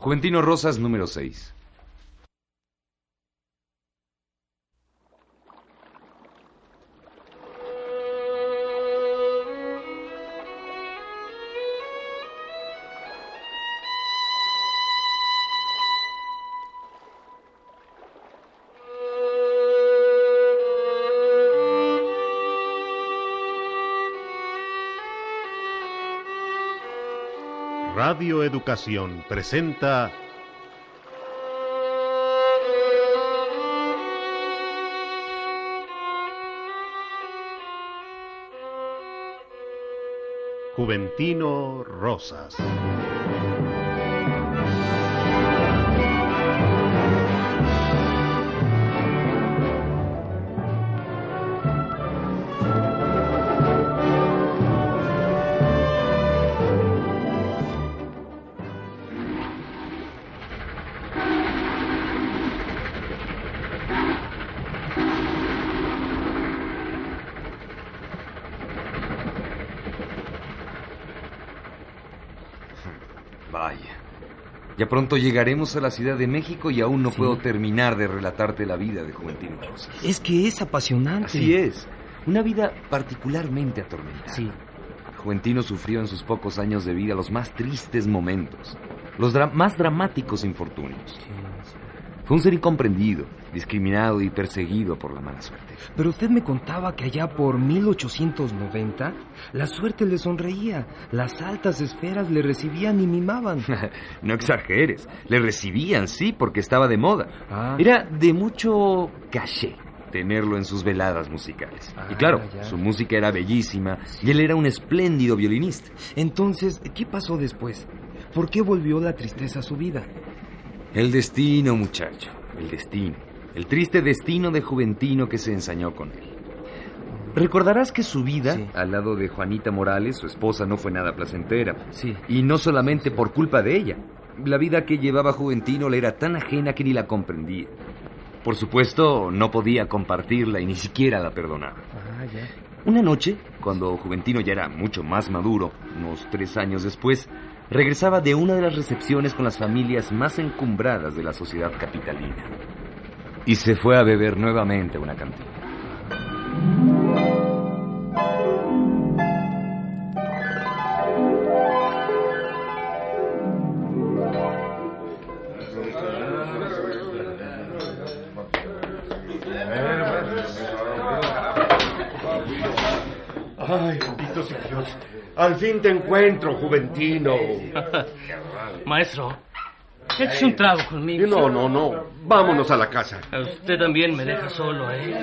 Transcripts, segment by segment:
Juventino Rosas número 6. Radio Educación presenta Juventino Rosas. Pronto llegaremos a la Ciudad de México y aún no Sí. puedo terminar de relatarte la vida de Juventino Rosas. Es que es apasionante. Así es. Una vida particularmente atormentada. Sí. Juventino sufrió en sus pocos años de vida los más tristes momentos, los dra- más dramáticos infortunios. Fue un ser incomprendido, discriminado y perseguido por la mala suerte. Pero usted me contaba que allá por 1890 la suerte le sonreía, las altas esferas le recibían y mimaban. no exageres, le recibían, sí, porque estaba de moda. Ah. Era de mucho caché tenerlo en sus veladas musicales. y Ah, claro, ya. su música era bellísima y él era un espléndido violinista. Entonces, ¿qué pasó después? ¿Por qué volvió la tristeza a su vida? El destino, muchacho, el destino. El triste destino de Juventino que se ensañó con él. Recordarás que su vida, Sí. al lado de Juanita Morales, su esposa, no fue nada placentera. Sí. Y no solamente por culpa de ella. La vida que llevaba Juventino le era tan ajena que ni la comprendía. Por supuesto, no podía compartirla y ni siquiera la perdonaba. Ah, ya. Una noche, cuando Juventino ya era mucho más maduro, unos tres años después, regresaba de una de las recepciones con las familias más encumbradas de la sociedad capitalina. Y se fue a beber nuevamente una cantina. Ay, bendito sea Dios. Al fin te encuentro, Juventino. Maestro, échese un trago conmigo. No, no, no. Vámonos a la casa. Usted también me deja solo, ¿eh?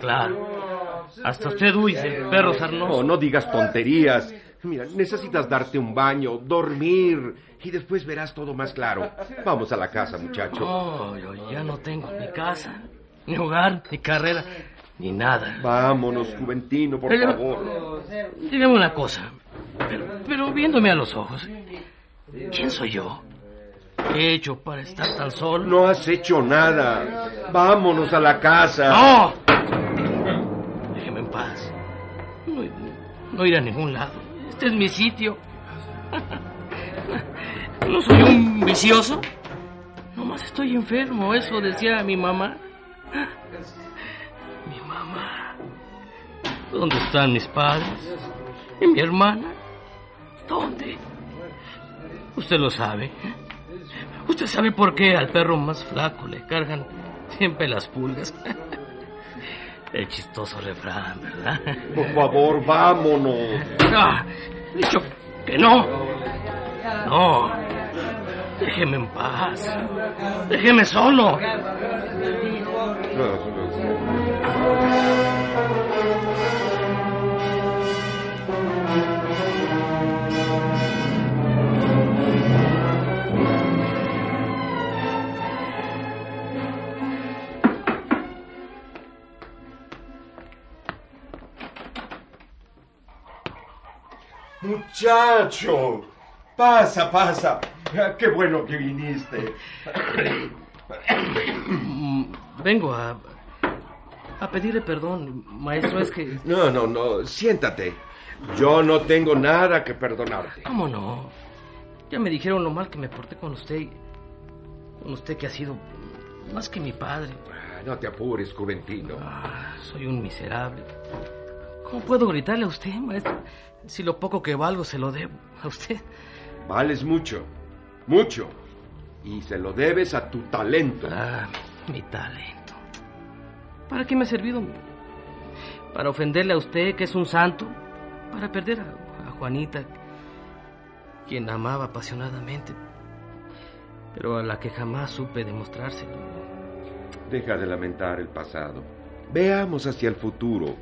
Claro. Hasta usted huye, perro No, sarnoso. no digas tonterías. Mira, necesitas darte un baño, dormir y después verás todo más claro. Vamos a la casa, muchacho. Oh, yo ya no tengo ni casa, ni hogar, ni carrera, ni nada. Vámonos, Juventino, por Pero- favor. Dígame una cosa, pero, pero viéndome a los ojos, ¿quién soy yo? ¿Qué he hecho para estar tan solo? No has hecho nada. Vámonos a la casa. ¡No! Déjeme en paz. No, no iré a ningún lado. Este es mi sitio. ¿No soy un vicioso? Nomás estoy enfermo, eso decía mi mamá. ¿Dónde están mis padres? ¿Y mi hermana? ¿Dónde? Usted lo sabe. ¿Usted sabe por qué al perro más flaco le cargan siempre las pulgas? El chistoso refrán, ¿verdad? Por favor, vámonos. Ah, dicho que no. No. Déjeme en paz. Déjeme solo. Muchacho, pasa, pasa. Qué bueno que viniste. Vengo a. a pedirle perdón, maestro. Es que. No, no, no, siéntate. Yo no tengo nada que perdonarte. ¿Cómo no? Ya me dijeron lo mal que me porté con usted. Con usted que ha sido más que mi padre. Ah, No te apures, Juventino. Ah, soy un miserable. ¿Cómo puedo gritarle a usted, maestro? Si lo poco que valgo se lo debo a usted. Vales mucho, mucho. Y se lo debes a tu talento. Ah, mi talento. ¿Para qué me ha servido? ¿Para ofenderle a usted, que es un santo? ¿Para perder a, a Juanita, quien amaba apasionadamente, pero a la que jamás supe demostrárselo? Deja de lamentar el pasado. Veamos hacia el futuro.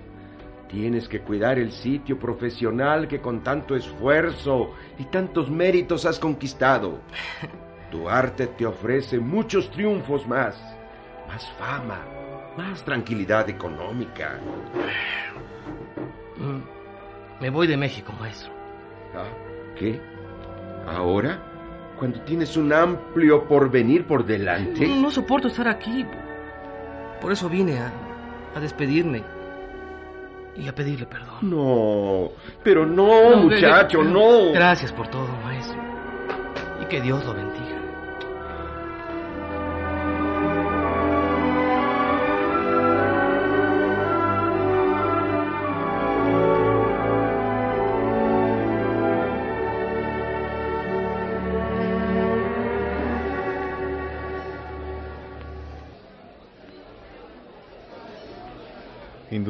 Tienes que cuidar el sitio profesional que con tanto esfuerzo y tantos méritos has conquistado. Tu arte te ofrece muchos triunfos más, más fama, más tranquilidad económica. Mm, Me voy de México, maestro. ¿Ah? ¿Qué? ¿Ahora? Cuando tienes un amplio porvenir por delante. No soporto estar aquí. Por eso vine a, a despedirme y a pedirle perdón. No, pero no, No, muchacho, no. Gracias por todo, maestro. Y que Dios lo bendiga.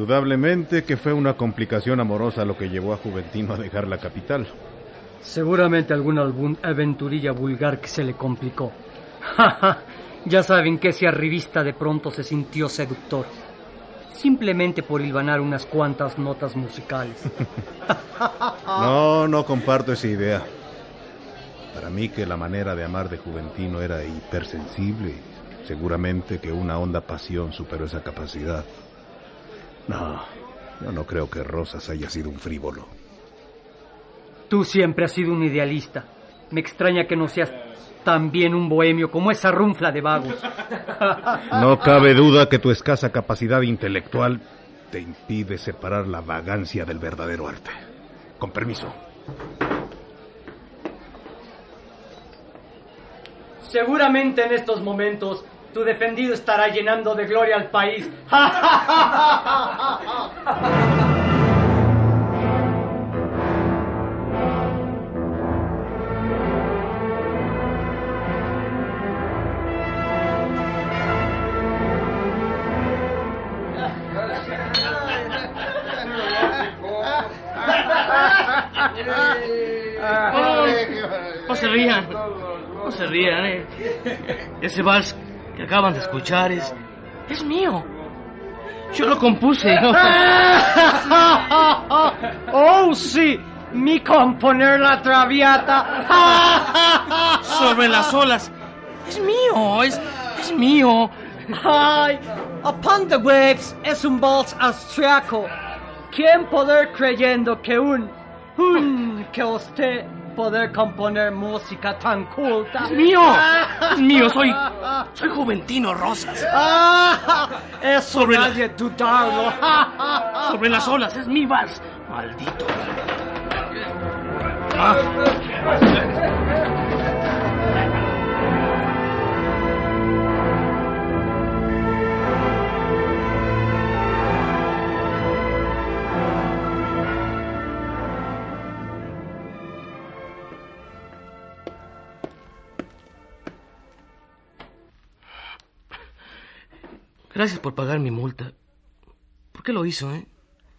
Indudablemente que fue una complicación amorosa lo que llevó a Juventino a dejar la capital. Seguramente alguna aventurilla vulgar que se le complicó. ya saben que ese arribista de pronto se sintió seductor. Simplemente por hilvanar unas cuantas notas musicales. No, no comparto esa idea. Para mí que la manera de amar de Juventino era hipersensible. Seguramente que una honda pasión superó esa capacidad. No, yo no creo que Rosas haya sido un frívolo. Tú siempre has sido un idealista. Me extraña que no seas también un bohemio como esa runfla de vagos. No cabe duda que tu escasa capacidad intelectual te impide separar la vagancia del verdadero arte. Con permiso. Seguramente en estos momentos tu defendido estará llenando de gloria al país. No se rían. No se rían, eh. Ese vals acaban de escuchar es. es mío. Yo lo compuse. oh, sí, mi componer la traviata. Sobre las olas. Es mío, es. es mío. Ay, Upon the Waves es un vals austriaco. ¿Quién poder creyendo que un, un, que usted poder componer música tan culta? Es mío. Es mío, soy. soy Juventino Rosas. Ah, eso Sobre la- nadie dudarlo. Sobre las olas, es mi vals. Maldito. Ah. Gracias por pagar mi multa. ¿Por qué lo hizo, eh?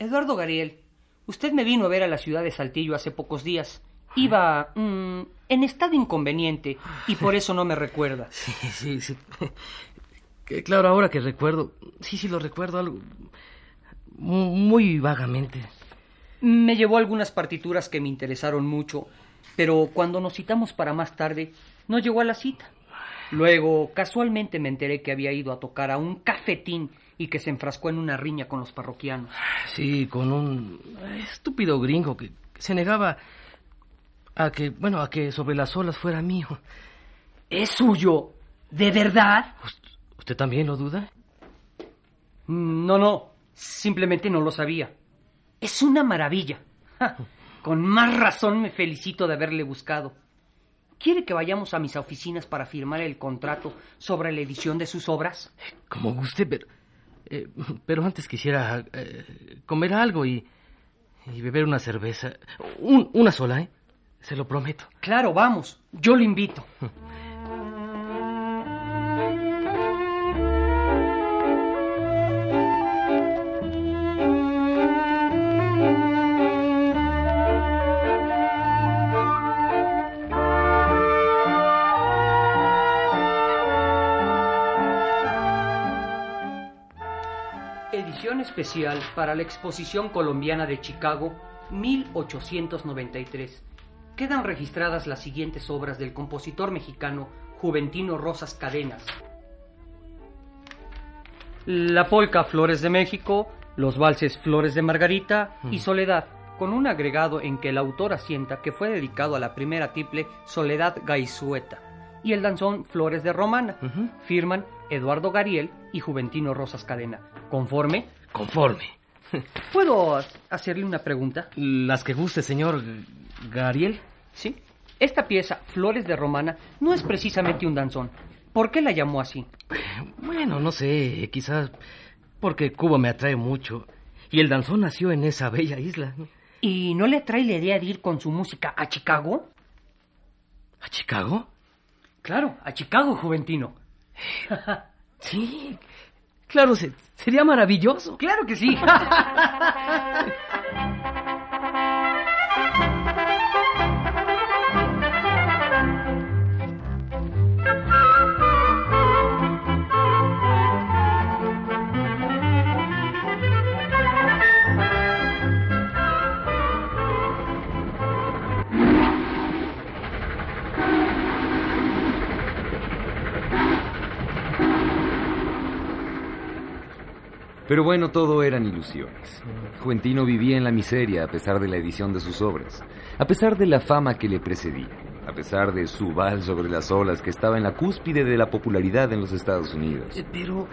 Eduardo Gariel, usted me vino a ver a la ciudad de Saltillo hace pocos días. Iba mm, en estado inconveniente y por eso no me recuerda. Sí, sí, sí. Que claro, ahora que recuerdo. Sí, sí, lo recuerdo algo. mu- Muy vagamente. Me llevó algunas partituras que me interesaron mucho, pero cuando nos citamos para más tarde, no llegó a la cita. Luego, casualmente me enteré que había ido a tocar a un cafetín y que se enfrascó en una riña con los parroquianos. Sí, con un estúpido gringo que se negaba a que, bueno, a que sobre las olas fuera mío. ¿Es suyo? ¿De verdad? ¿Usted también lo duda? Mm, No, no, simplemente no lo sabía. Es una maravilla. Ja, Con más razón me felicito de haberle buscado. ¿Quiere que vayamos a mis oficinas para firmar el contrato sobre la edición de sus obras? Como guste, pero, eh, pero antes quisiera eh, comer algo y, y beber una cerveza. Un- una sola, ¿eh? Se lo prometo. Claro, vamos. Yo lo invito. especial para la Exposición Colombiana de Chicago 1893. Quedan registradas las siguientes obras del compositor mexicano Juventino Rosas Cadenas. La polca Flores de México, los valses Flores de Margarita y Soledad, con un agregado en que el autor asienta que fue dedicado a la primera tiple Soledad Gaisueta y el danzón Flores de Romana. Firman Eduardo Gariel y Juventino Rosas Cadena. Conforme, Conforme. ¿puedo hacerle una pregunta? Las que guste, señor Gariel. Sí. Esta pieza, Flores de Romana, no es precisamente un danzón. ¿Por qué la llamó así? Bueno, no sé, quizás porque Cuba me atrae mucho. Y el danzón nació en esa bella isla. ¿Y no le trae la idea de ir con su música a Chicago? ¿A Chicago? Claro, a Chicago, Juventino. Sí, claro, se- sería maravilloso. Claro que sí. Pero bueno, todo eran ilusiones. Juventino vivía en la miseria a pesar de la edición de sus obras, a pesar de la fama que le precedía, a pesar de su vals sobre las olas que estaba en la cúspide de la popularidad en los Estados Unidos. Eh, Pero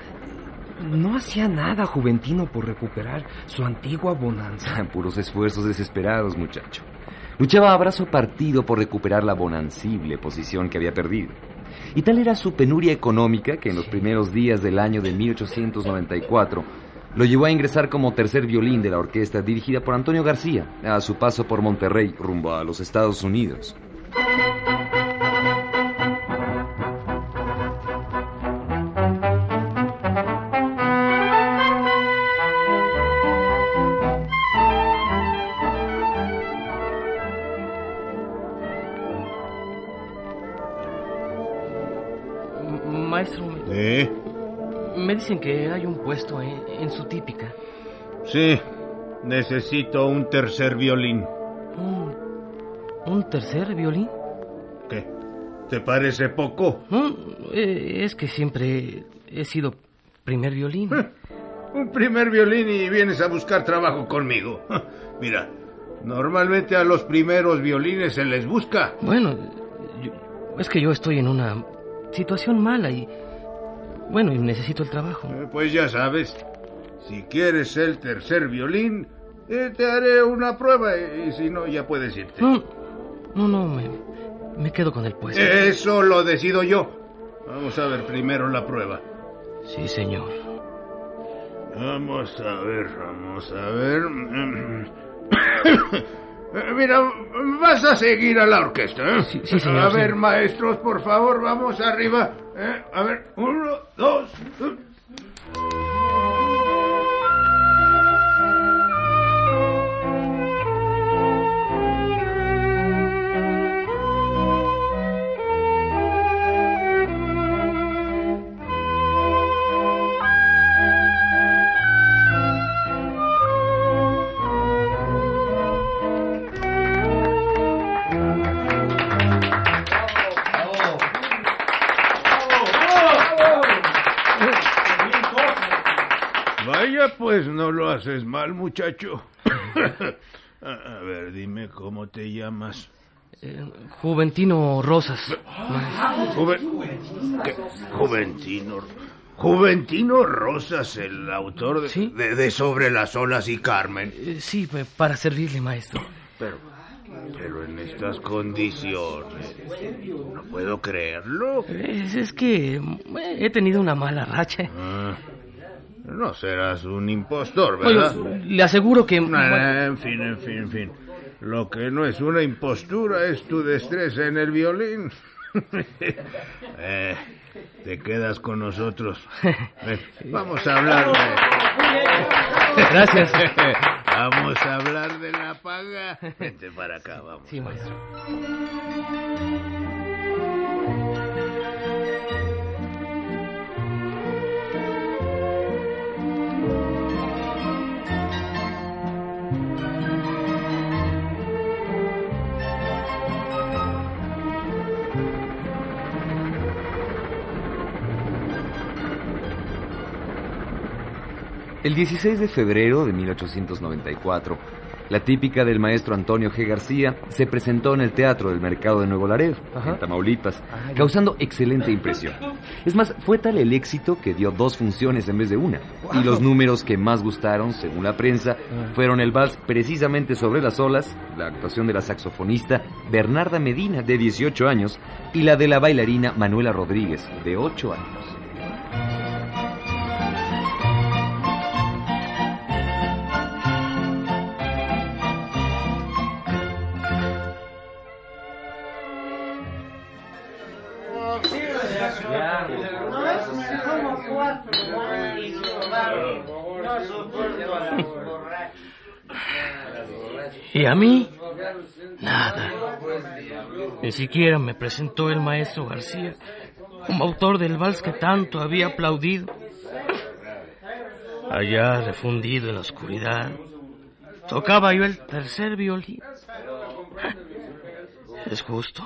no hacía nada Juventino por recuperar su antigua bonanza. Puros esfuerzos desesperados, muchacho. Luchaba a brazo partido por recuperar la bonancible posición que había perdido. Y tal era su penuria económica que en los primeros días del año de 1894 lo llevó a ingresar como tercer violín de la orquesta dirigida por Antonio García a su paso por Monterrey rumbo a los Estados Unidos. Dicen que hay un puesto en, en su típica. Sí, necesito un tercer violín. ¿Un, un tercer violín? ¿Qué? ¿Te parece poco? No, eh, es que siempre he sido primer violín. Un primer violín y vienes a buscar trabajo conmigo. Mira, normalmente a los primeros violines se les busca. Bueno, yo- es que yo estoy en una situación mala y... Bueno, y necesito el trabajo. Eh, Pues ya sabes, si quieres el tercer violín, eh, te haré una prueba y si no, ya puedes irte. No, no, no, me, me quedo con el puesto. Eso lo decido yo. Vamos a ver primero la prueba. Sí, señor. Vamos a ver, vamos a ver. Eh, Mira, vas a seguir a la orquesta, ¿eh? Sí, sí, señor, A sí. ver, maestros, por favor, vamos arriba. ¿eh? A ver, uno, dos. Vaya, pues no lo haces mal, muchacho. a ver, dime cómo te llamas. Eh, Juventino Rosas. ¿Qué? Juventino. Juventino Rosas, el autor de, Sí. de, de Sobre las olas y Carmen. Eh, sí, pues, para servirle, maestro. Pero, Pero en estas condiciones. No puedo creerlo. Es, es que eh, he tenido una mala racha. Ah, no serás un impostor, ¿verdad? Le aseguro que... Ah, en fin, en fin, en fin. Lo que no es una impostura es tu destreza en el violín. Eh, te quedas con nosotros. Ven, vamos a hablar de... Gracias. Vamos a hablar de la paga. Vente para acá, vamos. Sí, maestro. El 16 de febrero de 1894, la típica del maestro Antonio G. García se presentó en el Teatro del Mercado de Nuevo Laredo, en Tamaulipas, causando excelente impresión. Es más, fue tal el éxito que dio dos funciones en vez de una. Y los números que más gustaron, según la prensa, fueron el vals precisamente sobre las olas, la actuación de la saxofonista Bernarda Medina, de 18 años, y la de la bailarina Manuela Rodríguez, de 8 años. ¿Y a mí? Nada. Ni siquiera me presentó el maestro García como autor del vals que tanto había aplaudido. Allá, refundido en la oscuridad, tocaba yo el tercer violín. ¿Es justo?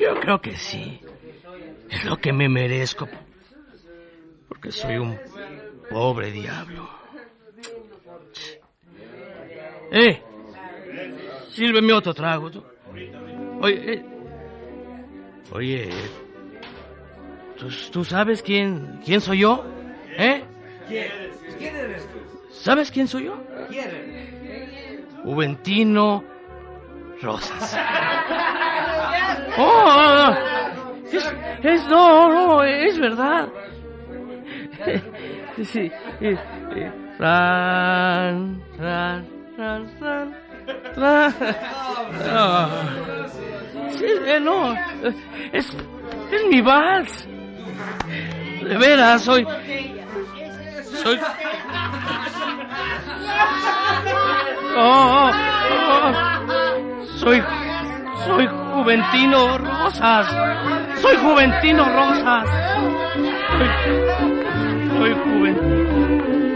Yo creo que sí. Es lo que me merezco. Porque soy un pobre diablo. ¡Eh! Sírveme otro trago. tú. Oye, eh. Oye, ¿tú, tú sabes quién, quién soy yo? ¿Eh? ¿Quién eres tú? ¿Sabes quién soy yo? ¿Quién eres? Juventino Rosas. ¡Oh! Es, es- no, no, es verdad. Sí, eh, eh, ran, ran, Ah. No, es, mi vals. De veras, soy, soy. Oh, oh. Soy, soy Juventino Rosas. Soy Juventino Rosas. Soy, soy Juventino.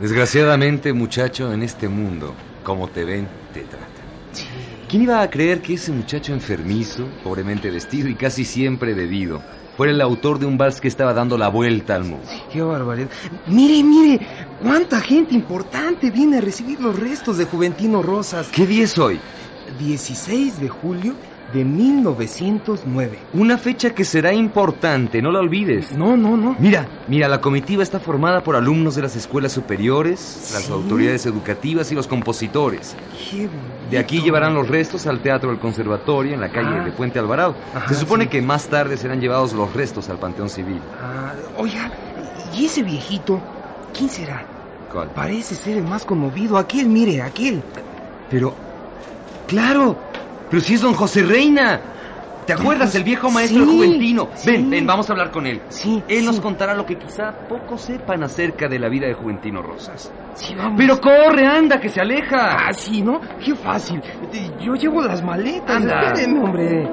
Desgraciadamente, muchacho, en este mundo, como te ven, te tratan. ¿Quién iba a creer que ese muchacho enfermizo, pobremente vestido y casi siempre bebido, fuera el autor de un vals que estaba dando la vuelta al mundo? Qué barbaridad. Mire, mire, cuánta gente importante viene a recibir los restos de Juventino Rosas. ¿Qué día es hoy? 16 de julio de 1909. Una fecha que será importante, no la olvides. No, no, no. Mira, mira, la comitiva está formada por alumnos de las escuelas superiores, las autoridades educativas y los compositores. Qué bonito. De aquí llevarán los restos al Teatro del Conservatorio en la calle Ah. de Puente Alvarado. Ajá, Se supone sí. que más tarde serán llevados los restos al Panteón Civil. Ah, oiga, ¿y ese viejito? ¿Quién será? ¿Cuál? Parece ser el más conmovido. Aquel, mire, aquel. Pero, claro, pero si es don José Reina. ¿Te acuerdas? El viejo maestro Sí, juventino. Ven, sí. ven, vamos a hablar con él. Sí, Él nos contará lo que quizá pocos sepan acerca de la vida de Juventino Rosas. Sí, vamos. Pero corre, anda, que se aleja. Ah, sí, ¿no? Qué fácil. Yo llevo las maletas. Anda. Espérenme, hombre.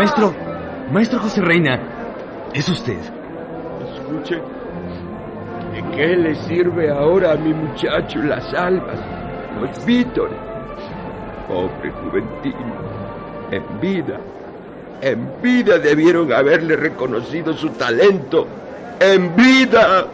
Maestro, maestro José Reina, ¿es usted? Escuche, ¿de qué le sirve ahora a mi muchacho las almas, los vítores? Pobre Juventino, en vida, en vida debieron haberle reconocido su talento, en vida.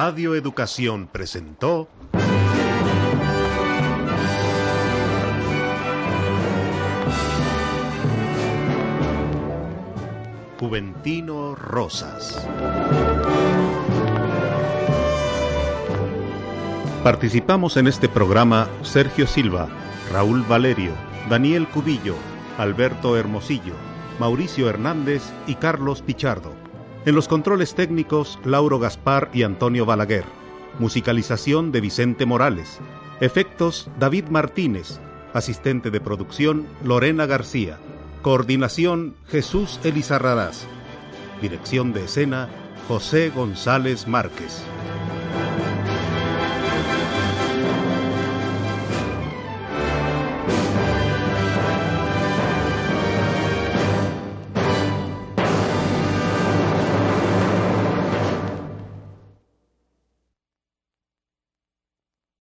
Radio Educación presentó Juventino Rosas. Participamos en este programa Sergio Silva, Raúl Valerio, Daniel Cubillo, Alberto Hermosillo, Mauricio Hernández y Carlos Pichardo. En los controles técnicos, Lauro Gaspar y Antonio Balaguer. Musicalización de Vicente Morales. Efectos, David Martínez. Asistente de producción, Lorena García. Coordinación, Jesús Elizarraraz. Dirección de escena, José González Márquez.